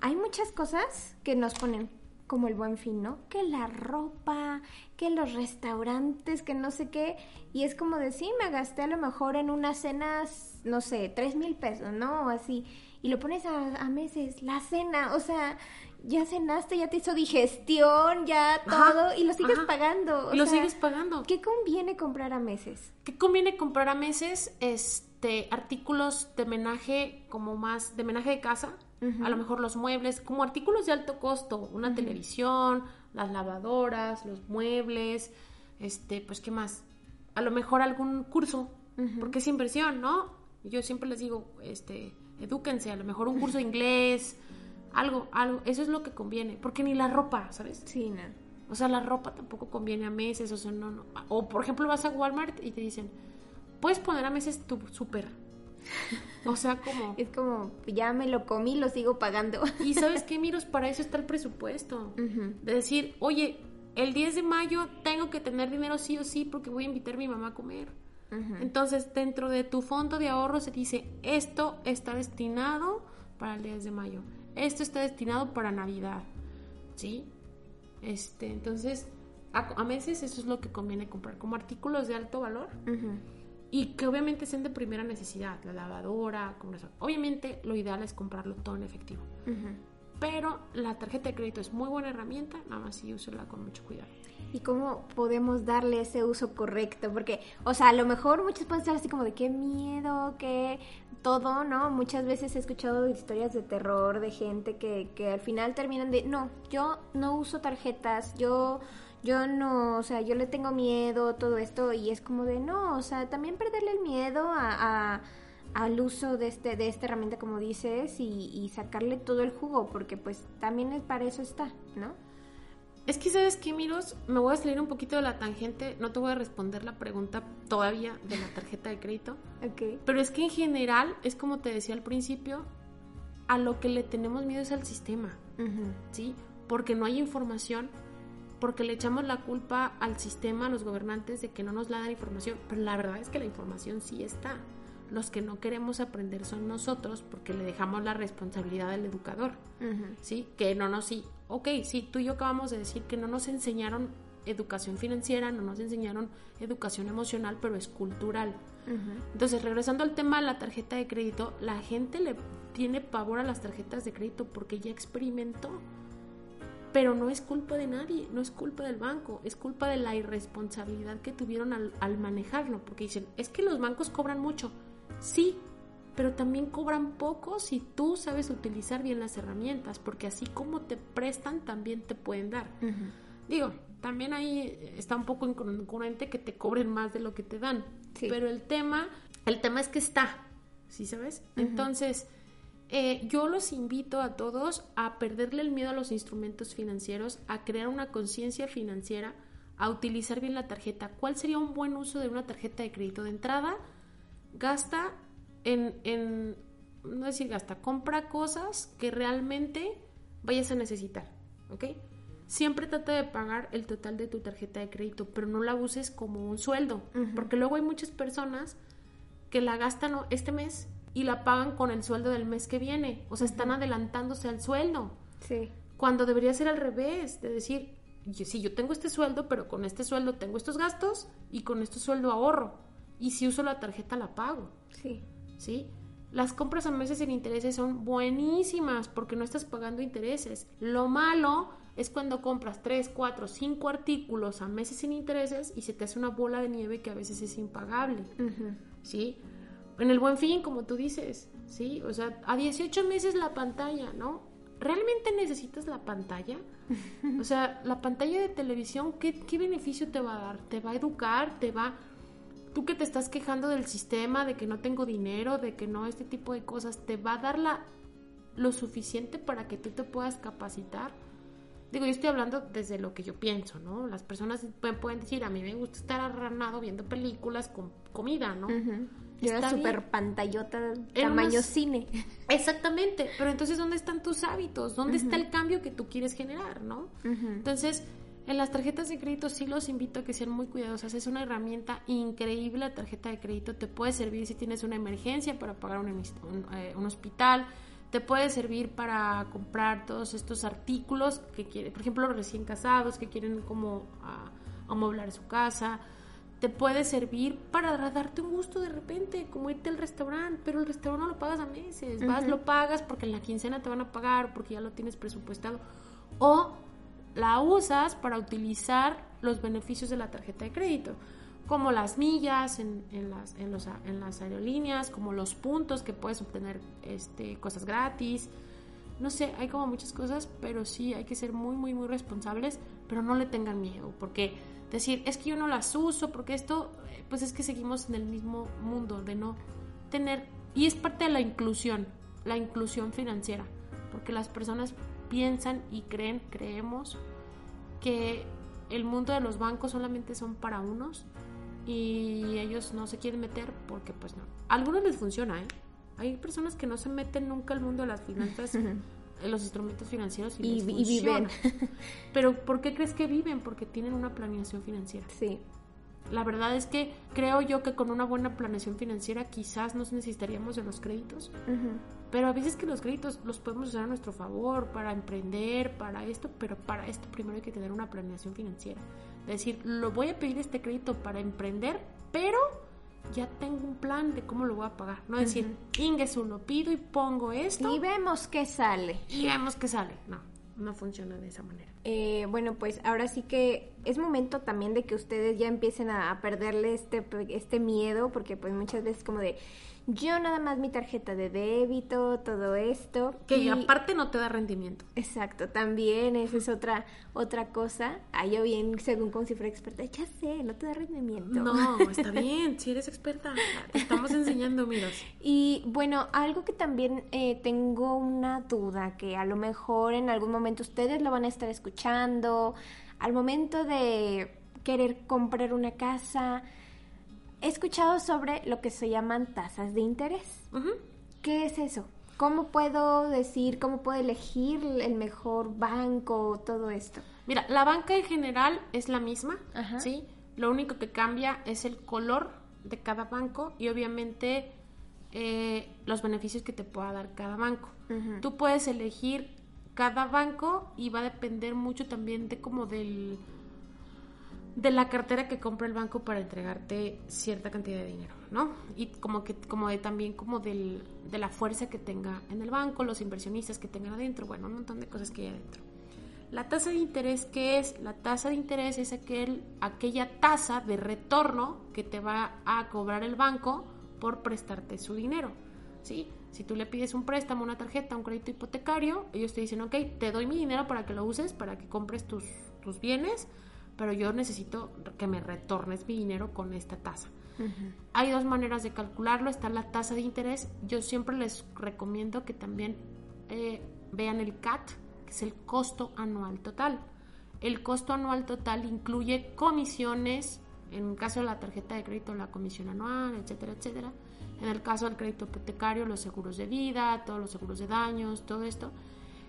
hay muchas cosas que nos ponen como el buen fin, ¿no? Que la ropa, que los restaurantes, que no sé qué, y es como decir, me gasté a lo mejor en unas cenas, no sé, tres mil pesos, ¿no? O así, y lo pones a, a meses, la cena, o sea, ya cenaste, ya te hizo digestión, ya todo, y lo sigues pagando. y lo sigues pagando. ¿Qué conviene comprar a meses? ¿Qué conviene comprar a meses? Este, artículos de menaje, como más, de menaje de casa, a lo mejor los muebles, como artículos de alto costo, una televisión, las lavadoras, los muebles, este, pues, ¿qué más? A lo mejor algún curso, porque es inversión, ¿no? Yo siempre les digo, este, edúquense, a lo mejor un curso de inglés, algo, algo, eso es lo que conviene, porque ni la ropa, ¿sabes? Sí, no. O sea, la ropa tampoco conviene a meses, o sea, no, no. O por ejemplo vas a Walmart y te dicen, puedes poner a meses tu súper. O sea, como... Es como, ya me lo comí, lo sigo pagando. Y sabes qué, Miros, para eso está el presupuesto. De decir, oye, el 10 de mayo tengo que tener dinero sí o sí porque voy a invitar a mi mamá a comer. Entonces, dentro de tu fondo de ahorro se dice, esto está destinado para el 10 de mayo esto está destinado para Navidad, ¿sí? Este, entonces, A, meses eso es lo que conviene comprar, como artículos de alto valor. Y que obviamente sean de primera necesidad, la lavadora, como eso. Obviamente lo ideal es comprarlo todo en efectivo. Pero la tarjeta de crédito es muy buena herramienta, nada más si úsela con mucho cuidado. ¿Y cómo podemos darle ese uso correcto? Porque, o sea, a lo mejor muchos pueden estar así como de qué miedo, qué todo, ¿no? Muchas veces he escuchado historias de terror de gente que, que al final terminan de, no, yo no uso tarjetas, yo yo no, o sea, yo le tengo miedo, todo esto, y es como de, no, o sea, también perderle el miedo a, al uso de, este, de esta herramienta, como dices, y, y, sacarle todo el jugo, porque pues también para eso está, ¿no? Es que, ¿sabes qué, Miros? Me voy a salir un poquito de la tangente. No te voy a responder la pregunta todavía de la tarjeta de crédito. ok. Pero es que en general, es como te decía al principio, a lo que le tenemos miedo es al sistema. ¿Sí? Porque no hay información, porque le echamos la culpa al sistema, a los gobernantes, de que no nos la dan información. Pero la verdad es que la información sí está. Los que no queremos aprender son nosotros porque le dejamos la responsabilidad al educador. ¿Sí? Que no nos... Sí, ok, sí, tú y yo acabamos de decir que no nos enseñaron educación financiera, no nos enseñaron educación emocional, pero es cultural. Entonces, regresando al tema de la tarjeta de crédito, la gente le tiene pavor a las tarjetas de crédito porque ya experimentó. Pero no es culpa de nadie, no es culpa del banco, es culpa de la irresponsabilidad que tuvieron al, al manejarlo. Porque dicen, es que los bancos cobran mucho. Sí, pero también cobran poco si tú sabes utilizar bien las herramientas, porque así como te prestan, también te pueden dar. Digo, también ahí está un poco incongruente que te cobren más de lo que te dan, pero el tema, el tema es que está, ¿sí sabes? Entonces, eh, yo los invito a todos a perderle el miedo a los instrumentos financieros, a crear una conciencia financiera, a utilizar bien la tarjeta. ¿Cuál sería un buen uso de una tarjeta de crédito? De entrada, gasta en, en, no decir gasta, compra cosas que realmente vayas a necesitar, ¿ok? Siempre trata de pagar el total de tu tarjeta de crédito, pero no la uses como un sueldo, porque luego hay muchas personas que la gastan este mes y la pagan con el sueldo del mes que viene, o sea, están adelantándose al sueldo. Sí. Cuando debería ser al revés, de decir, sí, yo tengo este sueldo, pero con este sueldo tengo estos gastos y con este sueldo ahorro. Y si uso la tarjeta la pago. Sí. ¿sí? Las compras a meses sin intereses son buenísimas porque no estás pagando intereses. Lo malo es cuando compras 3, 4, 5 artículos a meses sin intereses y se te hace una bola de nieve que a veces es impagable, ¿sí? En el buen fin, como tú dices, ¿sí? O sea, a 18 meses la pantalla, ¿no? ¿Realmente necesitas la pantalla? O sea, la pantalla de televisión, ¿qué, ¿qué beneficio te va a dar? ¿Te va a educar? ¿Te va tú que te estás quejando del sistema, de que no tengo dinero, de que no, este tipo de cosas, ¿te va a dar la, lo suficiente para que tú te puedas capacitar? Digo, yo estoy hablando desde lo que yo pienso, ¿no? Las personas pueden, decir, a mí me gusta estar arranado viendo películas con comida, ¿no? Yo era súper pantallota, tamaño cine. Exactamente, pero entonces, ¿dónde están tus hábitos? ¿Dónde está el cambio que tú quieres generar, no? Entonces, en las tarjetas de crédito sí los invito a que sean muy cuidadosas. Es una herramienta increíble la tarjeta de crédito. Te puede servir si tienes una emergencia para pagar un, eh, hospital. Te puede servir para comprar todos estos artículos que quieren, por ejemplo, los recién casados que quieren como ah, amoblar su casa. Te puede servir para darte un gusto de repente, como irte al restaurante, pero el restaurante no lo pagas a meses. Vas, lo pagas porque en la quincena te van a pagar, porque ya lo tienes presupuestado. O la usas para utilizar los beneficios de la tarjeta de crédito, como las millas en, las, en, los, en las aerolíneas, como los puntos que puedes obtener este, cosas gratis. No sé, hay como muchas cosas, pero sí hay que ser muy, muy, muy responsables, pero no le tengan miedo, porque decir, es que yo no las uso, porque esto, pues es que seguimos en el mismo mundo de no tener, y es parte de la inclusión, la inclusión financiera, porque las personas piensan y creen, creemos, que el mundo de los bancos solamente son para unos y ellos no se quieren meter porque pues no. A algunos les funciona, ¿eh? Hay personas que no se meten nunca al mundo de las finanzas, en los instrumentos financieros y, viven. Pero ¿por qué crees que viven? Porque tienen una planeación financiera. Sí. La verdad es que creo yo que con una buena planeación financiera quizás no necesitaríamos de los créditos. Pero a veces que los créditos los podemos usar a nuestro favor para emprender, para esto, pero para esto primero hay que tener una planeación financiera. Es decir, lo voy a pedir este crédito para emprender, pero ya tengo un plan de cómo lo voy a pagar. No decir, Ingesu, lo pido y pongo esto. Y vemos qué sale. Y vemos qué sale. No, no funciona de esa manera. Eh, bueno, pues ahora sí que es momento también de que ustedes ya empiecen a, perderle este, este miedo, porque pues muchas veces como de yo nada más mi tarjeta de débito, todo esto. Que aparte no te da rendimiento. Exacto, también esa es otra, otra cosa. Ah, yo bien, según como si fuera experta, ya sé, no te da rendimiento. No, está bien, si eres experta, te estamos enseñando, miras. Y bueno, algo que también eh, tengo una duda, que a lo mejor en algún momento ustedes lo van a estar escuchando, al momento de querer comprar una casa, he escuchado sobre lo que se llaman tasas de interés. ¿Qué es eso? ¿Cómo puedo decir, cómo puedo elegir el mejor banco, todo esto? Mira, la banca en general es la misma, ¿sí? Lo único que cambia es el color de cada banco y obviamente eh, los beneficios que te pueda dar cada banco. Tú puedes elegir cada banco y va a depender mucho también de como del de la cartera que compra el banco para entregarte cierta cantidad de dinero, ¿no? Y como que como de también como del, de la fuerza que tenga en el banco, los inversionistas que tengan adentro, bueno, un montón de cosas que hay adentro. La tasa de interés, ¿qué es? La tasa de interés es aquel, aquella tasa de retorno que te va a cobrar el banco por prestarte su dinero, ¿sí? Si tú le pides un préstamo, una tarjeta, un crédito hipotecario, ellos te dicen, ok, te doy mi dinero para que lo uses, para que compres tus, tus bienes, pero yo necesito que me retornes mi dinero con esta tasa. Hay dos maneras de calcularlo, está la tasa de interés. Yo siempre les recomiendo que también eh, vean el CAT, que es el costo anual total. El costo anual total incluye comisiones, en el caso de la tarjeta de crédito, la comisión anual, etcétera, etcétera. En el caso del crédito hipotecario, los seguros de vida, todos los seguros de daños, todo esto.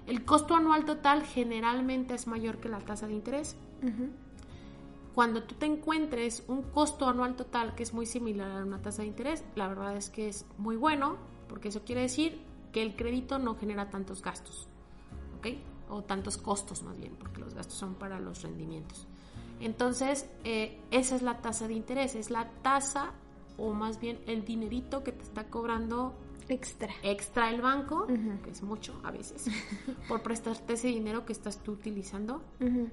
El costo anual total generalmente es mayor que la tasa de interés cuando tú te encuentres un costo anual total que es muy similar a una tasa de interés, la verdad es que es muy bueno, porque eso quiere decir que el crédito no genera tantos gastos, ¿ok? O tantos costos más bien, porque los gastos son para los rendimientos. Entonces, eh, esa es la tasa de interés, es la tasa o más bien el dinerito que te está cobrando Extra. Extra el banco, que es mucho a veces, por prestarte ese dinero que estás tú utilizando.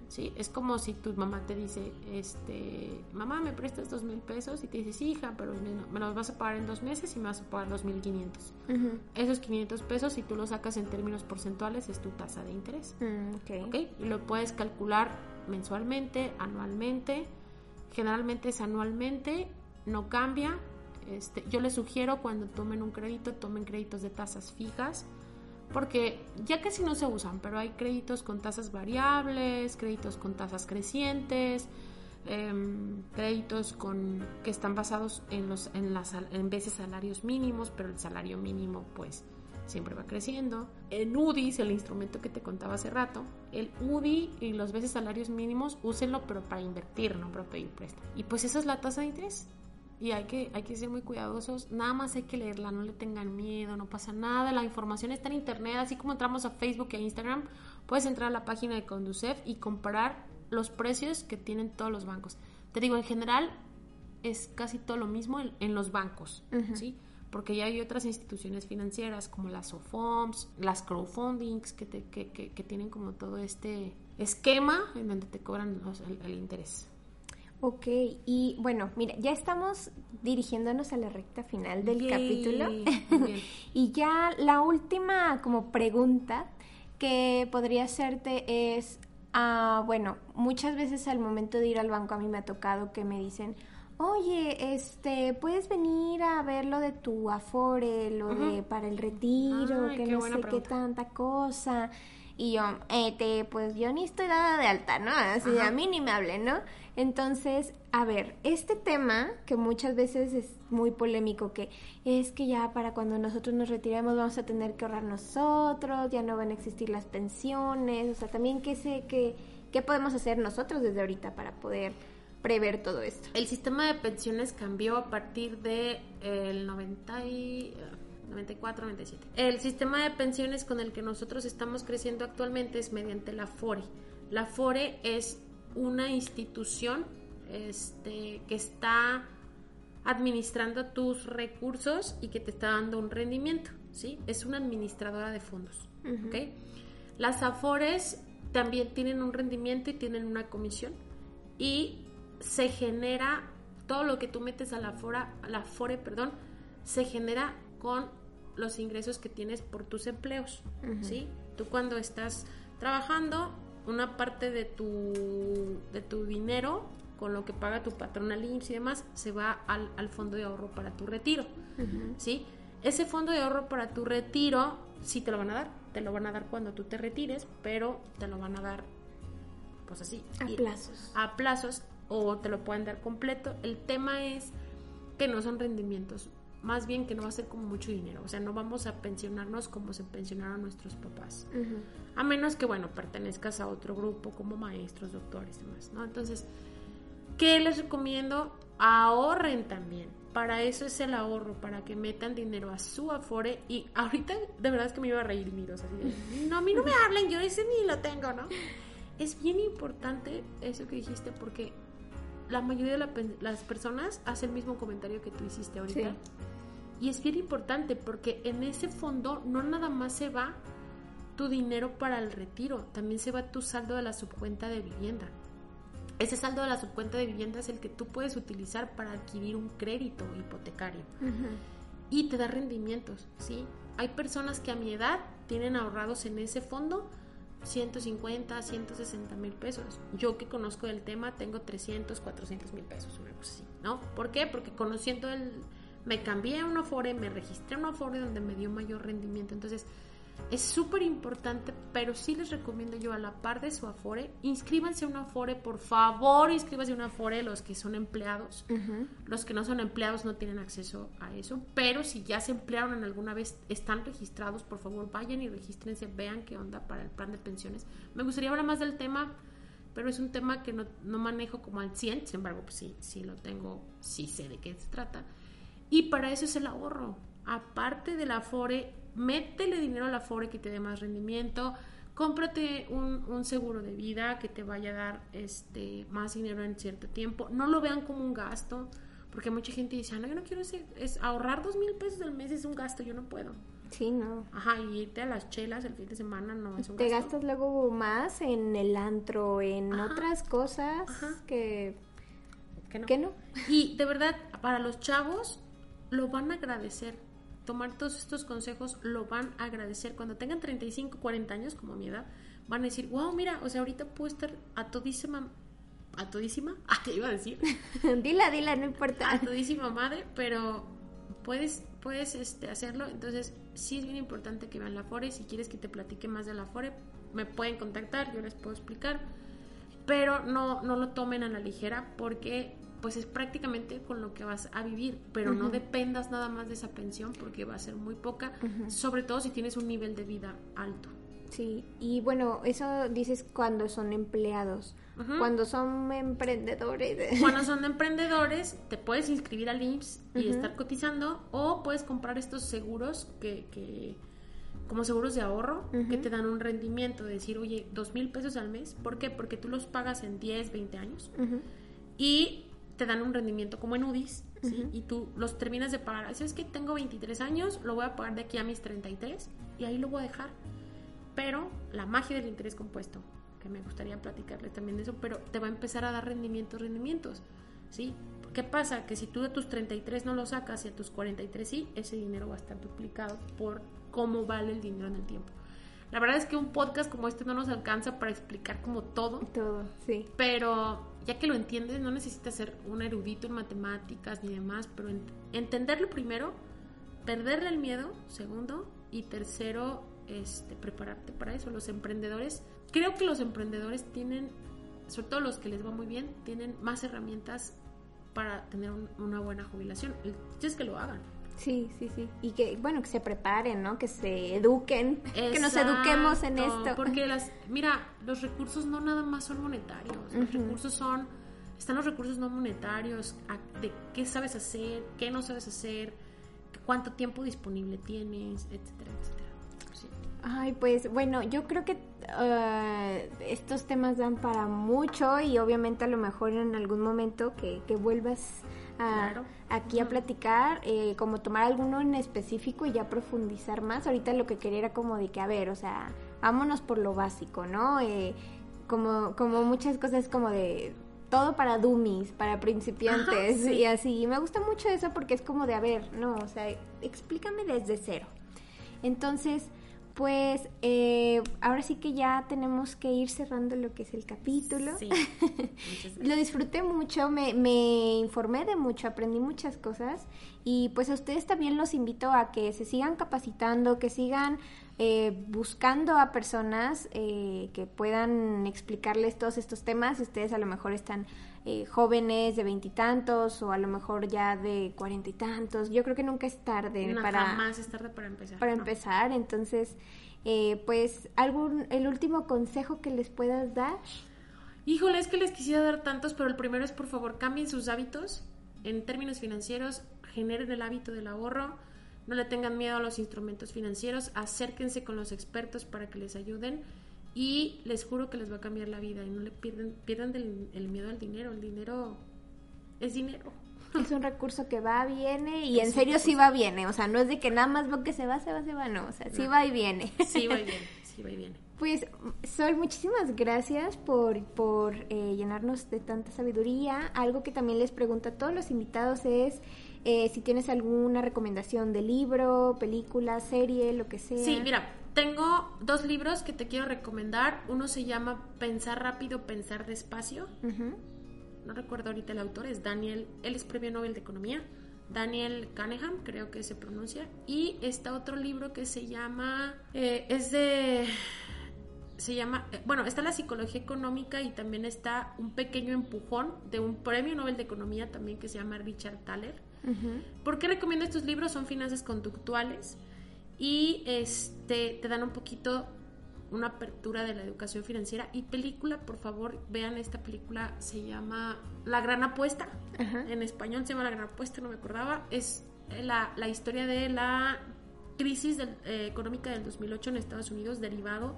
¿sí? Es como si tu mamá te dice, este, mamá, ¿me prestas dos mil pesos? Y te dice, sí, hija, pero me, los vas a pagar en dos meses y me vas a pagar dos mil quinientos. Esos 500 pesos, si tú los sacas en términos porcentuales, es tu tasa de interés. Mm, okay. Y lo puedes calcular mensualmente, anualmente. Generalmente es anualmente, no cambia este, yo les sugiero cuando tomen un crédito, tomen créditos de tasas fijas, porque ya casi no se usan, pero hay créditos con tasas variables, créditos con tasas crecientes, em, créditos con, que están basados en, los, en, las, en veces salarios mínimos, pero el salario mínimo pues siempre va creciendo. El UDI el instrumento que te contaba hace rato. El UDI y los veces salarios mínimos, úsenlo pero para invertir, no para pedir préstamo. Y pues esa es la tasa de interés y hay que, hay que ser muy cuidadosos. Nada más hay que leerla, no le tengan miedo, no pasa nada. La información está en internet, así como entramos a Facebook e Instagram, puedes entrar a la página de Conducef y comparar los precios que tienen todos los bancos. Te digo, en general es casi todo lo mismo en, los bancos, ¿sí? Porque ya hay otras instituciones financieras como las OFOMS, las crowdfundings, que, que, que, tienen como todo este esquema en donde te cobran el interés. Ok, y bueno, mira, ya estamos dirigiéndonos a la recta final del capítulo. y ya la última como pregunta que podría hacerte es, ah, bueno, muchas veces al momento de ir al banco a mí me ha tocado que me dicen, oye, este, puedes venir a ver lo de tu afore, lo de para el retiro, que no sé qué tanta cosa. Y yo, eh, pues yo ni estoy dada de alta, ¿no? Así a mí ni me hablen, ¿no? Entonces, a ver, este tema que muchas veces es muy polémico, que es que ya para cuando nosotros nos retiremos vamos a tener que ahorrar nosotros, ya no van a existir las pensiones, o sea, también qué sé, qué, qué podemos hacer nosotros desde ahorita para poder prever todo esto. El sistema de pensiones cambió a partir de el 90 y, 94, 97. El sistema de pensiones con el que nosotros estamos creciendo actualmente es mediante la FORE. La FORE es una institución este, que está administrando tus recursos y que te está dando un rendimiento, ¿sí? Es una administradora de fondos, Las AFORES también tienen un rendimiento y tienen una comisión y se genera todo lo que tú metes a la fora, a la fore, perdón, se genera con los ingresos que tienes por tus empleos, ¿sí? Tú cuando estás trabajando, una parte de tu, de tu dinero, con lo que paga tu patrón al IMSS y demás, se va al, al fondo de ahorro para tu retiro, ¿sí? Ese fondo de ahorro para tu retiro, sí te lo van a dar, te lo van a dar cuando tú te retires, pero te lo van a dar, pues así. A plazos. A plazos o te lo pueden dar completo. El tema es que no son rendimientos, más bien que no va a ser como mucho dinero, o sea, no vamos a pensionarnos como se pensionaron nuestros papás, a menos que, bueno, pertenezcas a otro grupo como maestros, doctores y demás, ¿no? Entonces, ¿qué les recomiendo? Ahorren también. Para eso es el ahorro, para que metan dinero a su afore. Y ahorita de verdad es que me iba a reír, miros, así de, no, a mí no me hablen, yo ese ni lo tengo, ¿no? Es bien importante eso que dijiste porque la mayoría de las personas hace el mismo comentario que tú hiciste ahorita. Y es bien importante porque en ese fondo no nada más se va tu dinero para el retiro, también se va tu saldo de la subcuenta de vivienda. Ese saldo de la subcuenta de vivienda es el que tú puedes utilizar para adquirir un crédito hipotecario. Y te da rendimientos, ¿sí? Hay personas que a mi edad tienen ahorrados en ese fondo 150, 160 mil pesos. Yo que conozco del tema tengo 300, 400 mil pesos, una cosa así, ¿no? ¿Por qué? Porque conociendo el... Me cambié a un Afore, me registré a un Afore donde me dio mayor rendimiento. Entonces, es súper importante, pero sí les recomiendo yo a la par de su Afore, inscríbanse a un Afore, por favor, inscríbanse a un Afore los que son empleados. Los que no son empleados no tienen acceso a eso, pero si ya se emplearon en alguna vez, están registrados, por favor, vayan y regístrense, vean qué onda para el plan de pensiones. Me gustaría hablar más del tema, pero es un tema que no, no manejo como al 100, sin embargo, pues sí, sí lo tengo, sí sé de qué se trata. Y para eso es el ahorro. Aparte del Afore, métele dinero a la FORE que te dé más rendimiento, cómprate un, seguro de vida que te vaya a dar este, más dinero en cierto tiempo, no lo vean como un gasto, porque mucha gente dice, ah, no, yo no quiero ese, es ahorrar dos mil pesos al mes es un gasto, yo no puedo. Sí, no. Ajá, y irte a las chelas el fin de semana no es un Te gastas luego más en el antro, en otras cosas que, que que no. Y de verdad, para los chavos lo van a agradecer tomar todos estos consejos lo van a agradecer. Cuando tengan 35, 40 años, como mi edad, van a decir, wow, mira, o sea, ahorita puedo estar a todísima, a todísima, ¿a qué iba a decir? dila, dila, no importa. A todísima madre, pero puedes, puedes este, hacerlo. Entonces, sí es bien importante que vean la FORE. Si quieres que te platique más de la FORE, me pueden contactar, yo les puedo explicar. Pero no, no lo tomen a la ligera porque pues es prácticamente con lo que vas a vivir, pero no dependas nada más de esa pensión porque va a ser muy poca, sobre todo si tienes un nivel de vida alto. Sí, y bueno, eso dices cuando son empleados. Cuando son emprendedores. Cuando son emprendedores, te puedes inscribir al IMSS y estar cotizando o puedes comprar estos seguros que, que como seguros de ahorro que te dan un rendimiento de decir, oye, dos mil pesos al mes. ¿Por qué? Porque tú los pagas en 10, 20 años. Y te dan un rendimiento como en UDIs, Y tú los terminas de pagar. Así es que tengo 23 años, lo voy a pagar de aquí a mis 33 y ahí lo voy a dejar. Pero la magia del interés compuesto, que me gustaría platicarles también de eso, pero te va a empezar a dar rendimientos, rendimientos, ¿sí? ¿Qué pasa? Que si tú de tus 33 no lo sacas y a tus 43 sí, ese dinero va a estar duplicado por cómo vale el dinero en el tiempo. La verdad es que un podcast como este no nos alcanza para explicar como todo. Todo, sí. Pero ya que lo entiendes, no necesitas ser un erudito en matemáticas ni demás, pero entenderlo primero, perderle el miedo, segundo, y tercero, este, prepararte para eso. Los emprendedores, creo que los emprendedores tienen, sobre todo los que les va muy bien, tienen más herramientas para tener una buena jubilación. El es que lo hagan. Sí, sí, sí. Y que, bueno, que se preparen, ¿no? Que se eduquen, que nos eduquemos en esto. Porque las, mira, los recursos no nada más son monetarios, los recursos son están los recursos no monetarios, de qué sabes hacer, qué no sabes hacer, cuánto tiempo disponible tienes, etcétera, etcétera. Ay, pues bueno, yo creo que uh, estos temas dan para mucho y obviamente a lo mejor en algún momento que, que vuelvas aquí a platicar, eh, como tomar alguno en específico y ya profundizar más. Ahorita lo que quería era como de que, a ver, o sea, vámonos por lo básico, ¿no? Eh, como, como muchas cosas como de todo para dummies, para principiantes y así. Y me gusta mucho eso porque es como de, a ver, no, o sea, explícame desde cero. Entonces, pues eh, ahora sí que ya tenemos que ir cerrando lo que es el capítulo. Sí. lo disfruté mucho, me, me, informé de mucho, aprendí muchas cosas y pues a ustedes también los invito a que se sigan capacitando, que sigan eh, buscando a personas eh, que puedan explicarles todos estos temas. Ustedes a lo mejor están eh, jóvenes de veintitantos o a lo mejor ya de cuarenta y tantos. Yo creo que nunca es tarde para... Jamás es tarde para empezar. Para empezar, entonces, eh, pues, ¿algún, el último consejo que les puedas dar? Híjole, es que les quisiera dar tantos, pero el primero es, por favor, cambien sus hábitos en términos financieros, generen el hábito del ahorro, no le tengan miedo a los instrumentos financieros, acérquense con los expertos para que les ayuden y les juro que les va a cambiar la vida y no le pierden, pierdan el miedo al dinero. El dinero es dinero. Es un recurso que va, viene y en serio sí va, viene. O sea, no es de que nada más veo que se va, se va, se va, no. O sea, sí va y viene. Sí va y viene, sí va y viene. Pues, Sol, muchísimas gracias por, por eh, llenarnos de tanta sabiduría. Algo que también les pregunto a todos los invitados es eh, si tienes alguna recomendación de libro, película, serie, lo que sea. Sí, mira, tengo dos libros que te quiero recomendar. Uno se llama Pensar rápido, pensar despacio. No recuerdo ahorita el autor, es Daniel, él es premio Nobel de Economía. Daniel Kahneman, creo que se pronuncia. Y está otro libro que se llama, eh, es de, se llama, eh, bueno, está la psicología económica y también está un pequeño empujón de un premio Nobel de Economía también que se llama Richard Thaler. ¿Por qué recomiendo estos libros? Son finanzas conductuales y este te dan un poquito una apertura de la educación financiera y película, por favor, vean esta película, se llama La Gran Apuesta, en español se llama La Gran Apuesta, no me acordaba, es la, la historia de la crisis eh, económica del 2008 en Estados Unidos derivado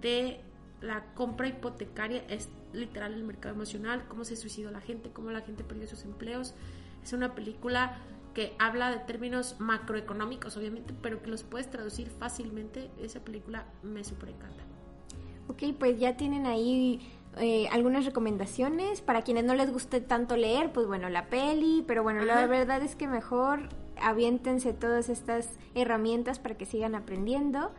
de la compra hipotecaria, es literal el mercado emocional, cómo se suicidó la gente, cómo la gente perdió sus empleos, es una película que habla de términos macroeconómicos, obviamente, pero que los puedes traducir fácilmente. Esa película me super encanta. Ok, pues ya tienen ahí eh, algunas recomendaciones. Para quienes no les guste tanto leer, pues bueno, la peli, pero bueno, la verdad es que mejor aviéntense todas estas herramientas para que sigan aprendiendo.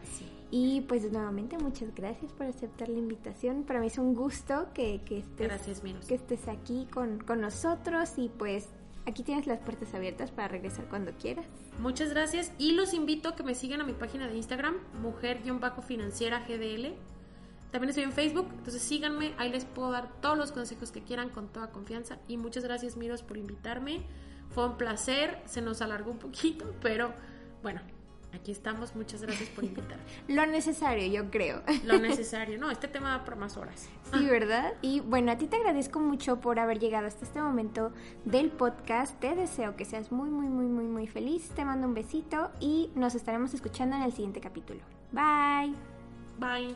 Y pues nuevamente muchas gracias por aceptar la invitación. Para mí es un gusto que, que estés, que estés aquí con, con nosotros y pues Aquí tienes las puertas abiertas para regresar cuando quieras. Muchas gracias y los invito a que me sigan a mi página de Instagram, mujer-financiera GDL. También estoy en Facebook, entonces síganme, ahí les puedo dar todos los consejos que quieran con toda confianza. Y muchas gracias, Miros, por invitarme. Fue un placer, se nos alargó un poquito, pero bueno, Aquí estamos, muchas gracias por invitar. Lo necesario, yo creo. Lo necesario, no, este tema va por más horas. Sí, ¿verdad? Y bueno, a ti te agradezco mucho por haber llegado hasta este momento del podcast. Te deseo que seas muy, muy, muy, muy, muy feliz. Te mando un besito y nos estaremos escuchando en el siguiente capítulo. Bye. Bye.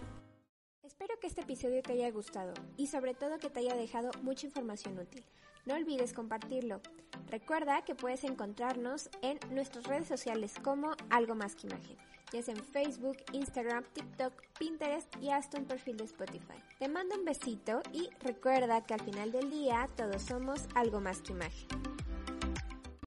Espero que este episodio te haya gustado y sobre todo que te haya dejado mucha información útil. No olvides compartirlo. Recuerda que puedes encontrarnos en nuestras redes sociales como Algo Más que Imagen, ya sea en Facebook, Instagram, TikTok, Pinterest y hasta un perfil de Spotify. Te mando un besito y recuerda que al final del día todos somos algo más que imagen.